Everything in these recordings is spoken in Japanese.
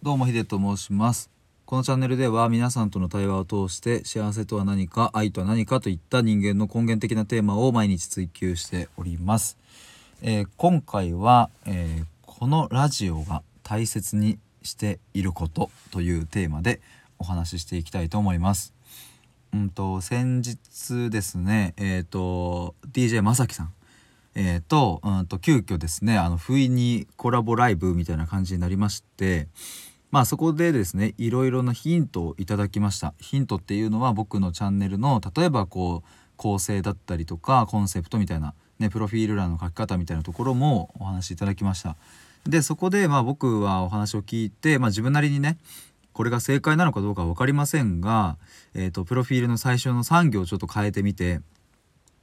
どうもヒデと申します。このチャンネルでは皆さんとの対話を通して幸せとは何か愛とは何かといった人間の根源的なテーマを毎日追求しております、えー今回は、えーこのラジオが大切にしていることというテーマでお話ししていきたいと思います。うんと先日ですねえっ、と DJ まさきさんえーとうんと急遽ですねあの不意にコラボライブみたいな感じになりましてまあそこでですねいろいろなヒントをいただきました。ヒントっていうのは僕のチャンネルの例えばこう構成だったりとかコンセプトみたいな、ね、プロフィール欄の書き方みたいなところもお話しいただきました。でそこでまあ僕はお話を聞いて、まあ、自分なりにねこれが正解なのかどうか分かりませんが、えー、とプロフィールの最初の3行をちょっと変えてみて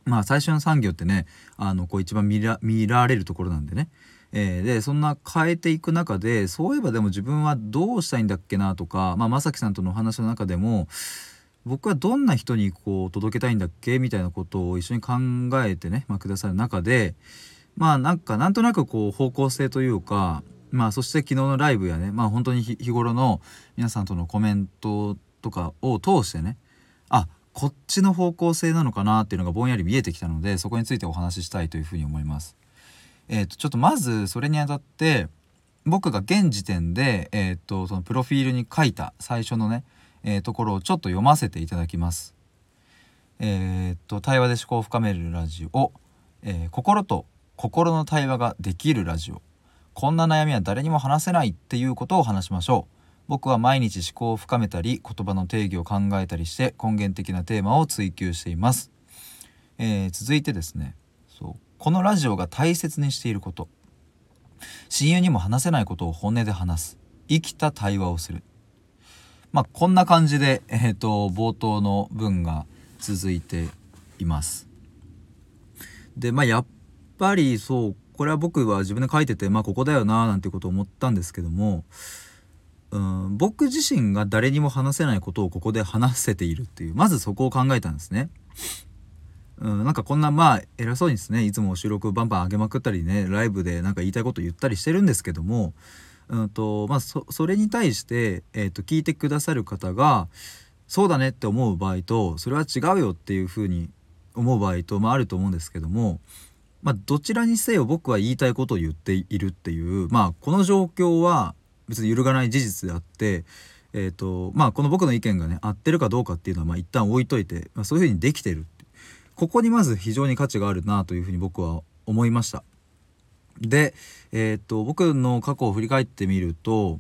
まあ最初の産業ってねあのこう一番見ら見られるところなんでね、えーでそんな変えていく中でそういえばでも自分はどうしたいんだっけなとか、まあ、正樹さんとのお話の中でも僕はどんな人にこう届けたいんだっけ？みたいなことを一緒に考えてね、まあ、くださる中でまあなんかなんとなくこう方向性というかまあそして昨日のライブやねまあ本当に日頃の皆さんとのコメントとかを通してねこっちの方向性なのかなっていうのがぼんやり見えてきたのでそこについてお話ししたいというふうに思います。えー、とちょっとまずそれにあたって僕が現時点で、えー、とそのプロフィールに書いた最初のね、えーところをちょっと読ませていただきます。えー、と対話で思考を深めるラジオ、えー心と心の対話ができるラジオこんな悩みは誰にも話せないっていうことを話しましょう僕は毎日思考を深めたり言葉の定義を考えたりして根源的なテーマを追求しています、えー続いてですね。そう。このラジオが大切にしていること。親友にも話せないことを本音で話す。生きた対話をする。まあこんな感じで、えー、と冒頭の文が続いています。でまあやっぱりそうこれは僕は自分で書いててまあここだよななんてことを思ったんですけどもうん僕自身が誰にも話せないことをここで話せているっていうまずそこを考えたんですね。うん、なんかこんなまあ偉そうにですねいつも収録バンバン上げまくったりねライブでなんか言いたいこと言ったりしてるんですけども、うんとまあ、そそれに対して、えー、と聞いてくださる方がそうだねって思う場合とそれは違うよっていうふうに思う場合と、まあ、あると思うんですけども、まあ、どちらにせよ僕は言いたいことを言っているっていう、まあ、この状況は別に揺るがない事実であって、えーとまあ、この僕の意見がね合ってるかどうかっていうのはまあ一旦置いといて、まあ、そういうふうにできてるてここにまず非常に価値があるなというふうに僕は思いました。で、えー、と僕の過去を振り返ってみると,、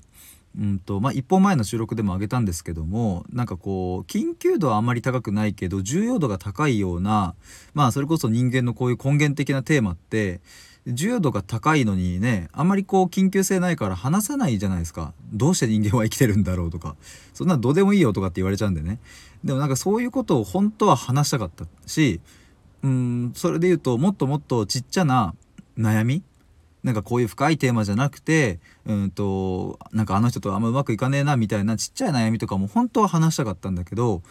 うんとまあ、1本前の収録でも挙げたんですけどもなんかこう緊急度はあんまり高くないけど重要度が高いようなまあそれこそ人間のこういう根源的なテーマって重要度が高いのにねあんまりこう緊急性ないから話さないじゃないですか。どうして人間は生きてるんだろうとか。そんなのどうでもいいよとかって言われちゃうんでね。でもなんかそういうことを本当は話したかったしうんそれで言うともっともっとちっちゃな悩みなんかこういう深いテーマじゃなくてうんとなんかあの人とあんまうまくいかねえなみたいなちっちゃい悩みとかも本当は話したかったんだけど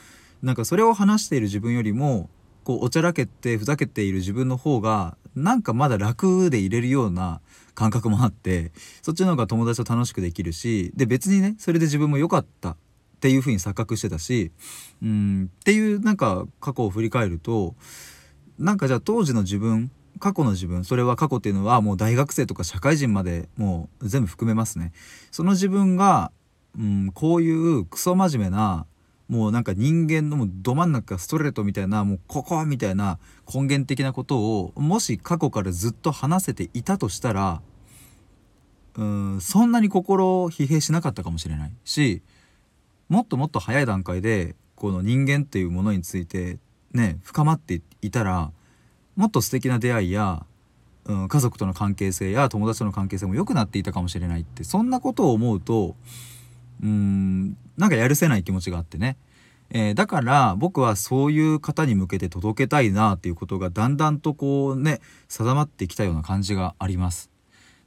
なんかそれを話している自分よりもこうおちゃらけてふざけている自分の方がなんかまだ楽でいれるような感覚もあってそっちの方が友達と楽しくできるしで別にねそれで自分も良かったっていう風に錯覚してたしうんっていうなんか過去を振り返るとなんかじゃあ当時の自分過去の自分それは過去っていうのはもう大学生とか社会人までもう全部含めますね。その自分が、うん、こういうクソ真面目なもうなんか人間のど真ん中ストレートみたいなもうここみたいな根源的なことをもし過去からずっと話せていたとしたらうんそんなに心を疲弊しなかったかもしれないしもっともっと早い段階でこの人間っていうものについてね深まっていたらもっと素敵な出会いや、うん、家族との関係性や友達との関係性も良くなっていたかもしれないってそんなことを思うとうんなんかやるせない気持ちがあってね、えーだから僕はそういう方に向けて届けたいなっていうことがだんだんとこうね定まってきたような感じがあります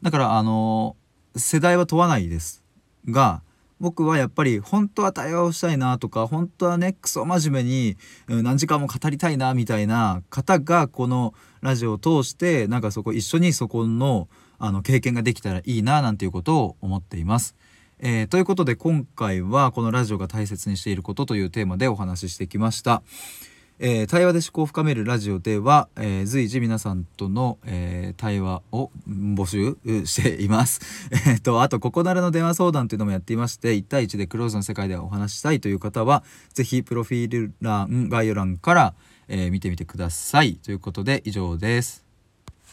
だからあの世代は問わないですが僕はやっぱり本当は対話をしたいなとか本当はねクソ真面目にうん何時間も語りたいなみたいな方がこのラジオを通してなんかそこ一緒にそこのあの経験ができたらいいななんていうことを思っています。えーということで今回はこのラジオが大切にしていることというテーマでお話ししてきました。えー対話で思考を深めるラジオでは、えー随時皆さんとの、えー対話を募集しています。えっと、あと、ここならの電話相談というのもやっていまして、1対1でクローズの世界でお話したいという方は、ぜひ、プロフィール欄、概要欄から、え見てみてください。ということで、以上です。